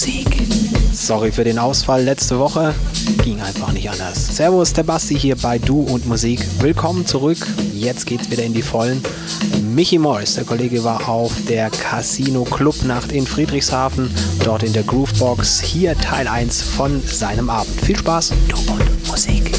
Musik. Sorry für den Ausfall letzte Woche. Ging einfach nicht anders. Servus, der Basti hier bei Du und Musik. Willkommen zurück. Jetzt geht's wieder in die Vollen. Michi Morris, der Kollege, war auf der Casino Club Nacht in Friedrichshafen, dort in der Groovebox. Hier Teil 1 von seinem Abend. Viel Spaß, Du und Musik.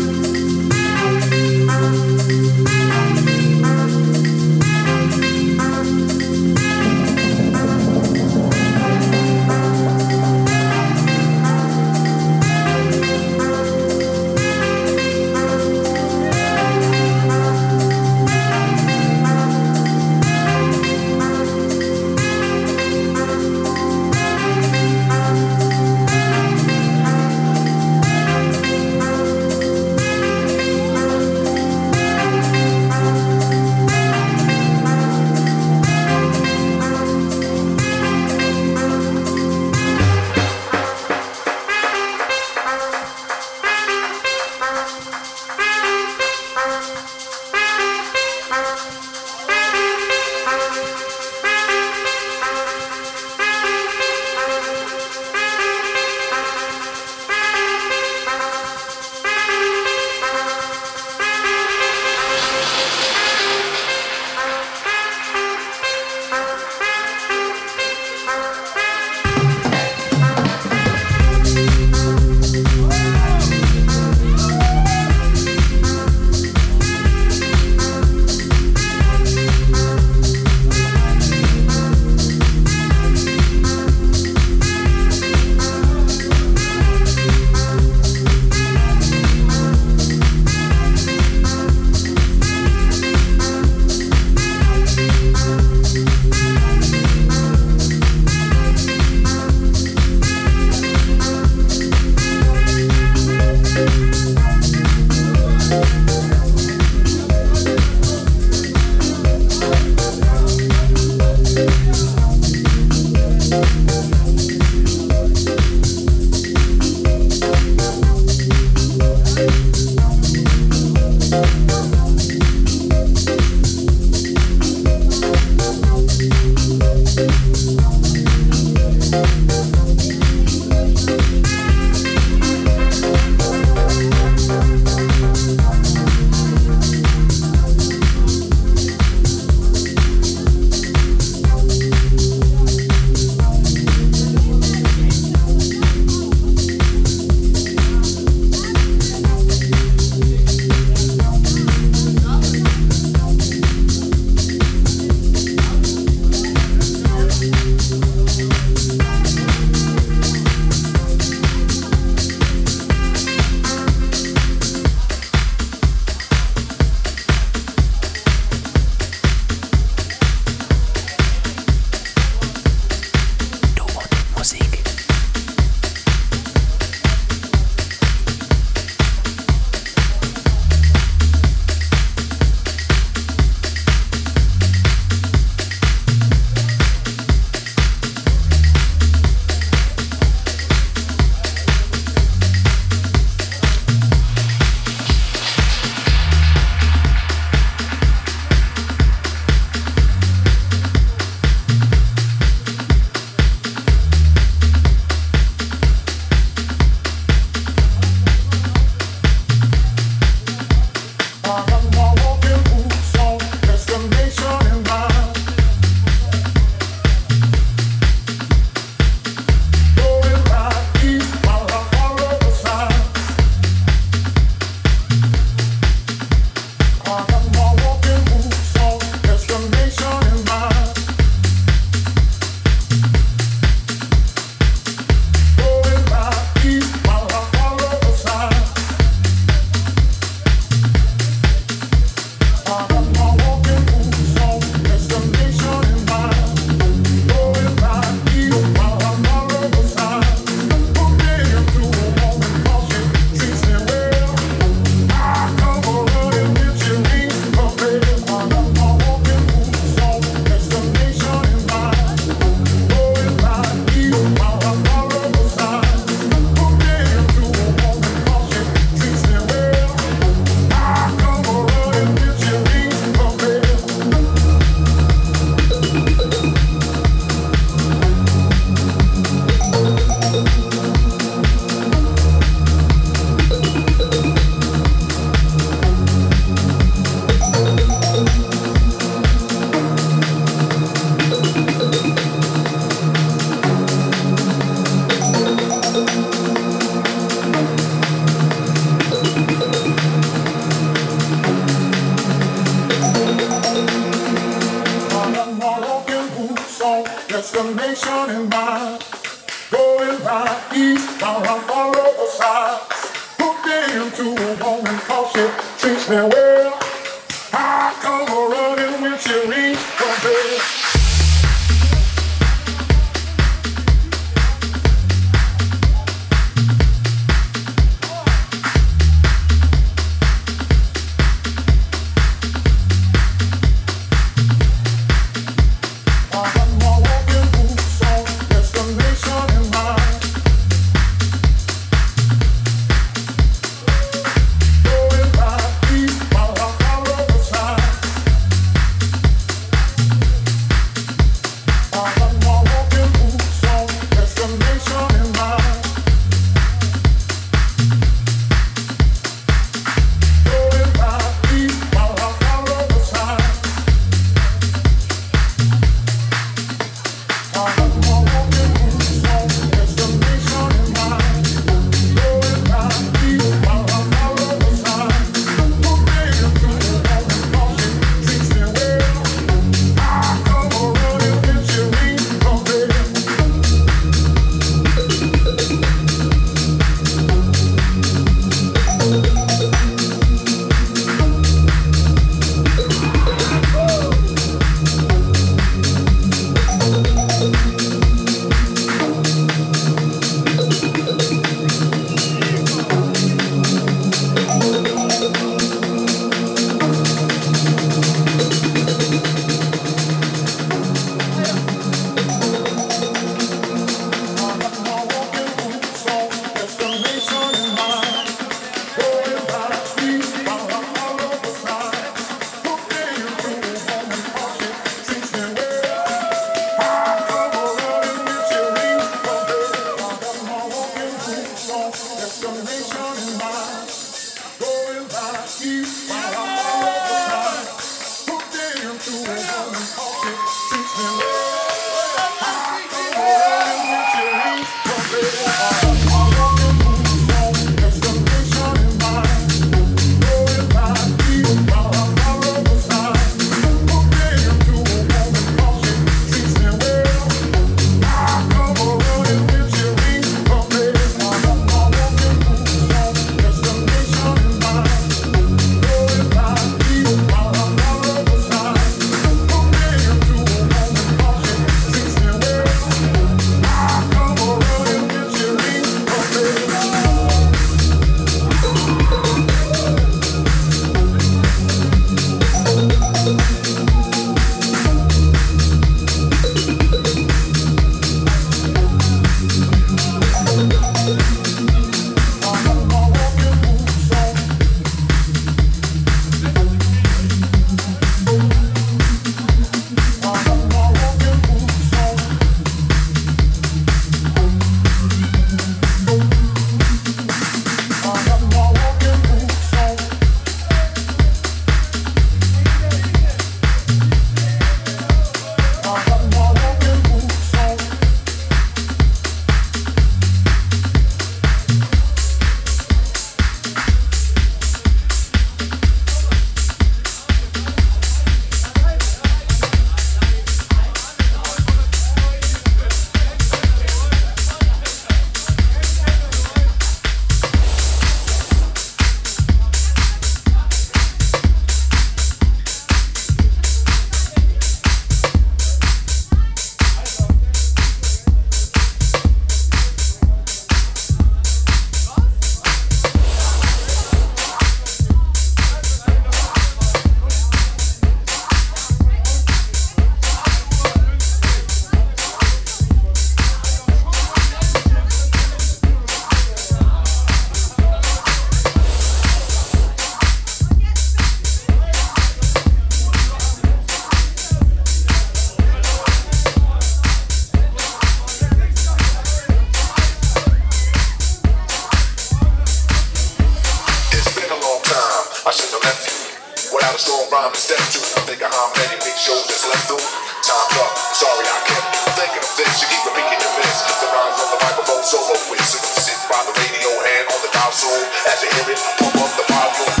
This. You keep repeating. The rhymes on the microphone solo with. So you sit by the radio and on the soon. As you hear it, pump up the volume.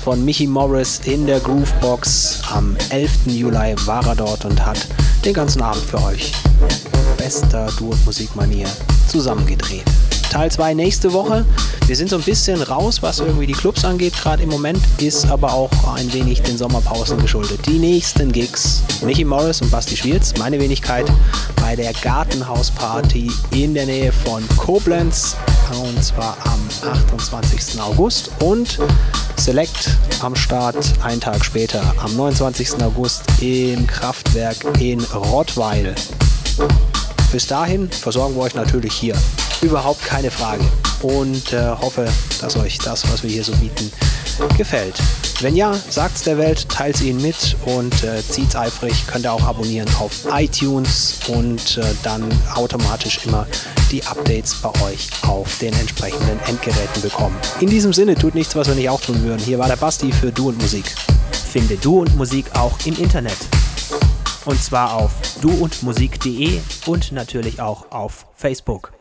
1 von Michi Morris in der Groovebox. Am 11. Juli war er dort und hat den ganzen Abend für euch bester Duo-Musikmanier zusammengedreht. Teil 2 nächste Woche. Wir sind so ein bisschen raus, was irgendwie die Clubs angeht, gerade im Moment, ist aber auch ein wenig den Sommerpausen geschuldet. Die nächsten Gigs, Michi Morris und Basti Schwierz, meine Wenigkeit bei der Gartenhausparty in der Nähe von Koblenz und zwar am 28. August und Select am Start einen Tag später, am 29. August im Kraftwerk in Rottweil. Bis dahin versorgen wir euch natürlich hier. Überhaupt keine Frage. Und äh, hoffe, dass euch das, was wir hier so bieten, gefällt. Wenn ja, sagt's der Welt, teilt's ihnen mit und äh, zieht's eifrig. Könnt ihr auch abonnieren auf iTunes und äh, dann automatisch immer die Updates bei euch auf den entsprechenden Endgeräten bekommen. In diesem Sinne, tut nichts, was wir nicht auch tun würden. Hier war der Basti für Du und Musik. Finde Du und Musik auch im Internet. Und zwar auf duundmusik.de und natürlich auch auf Facebook.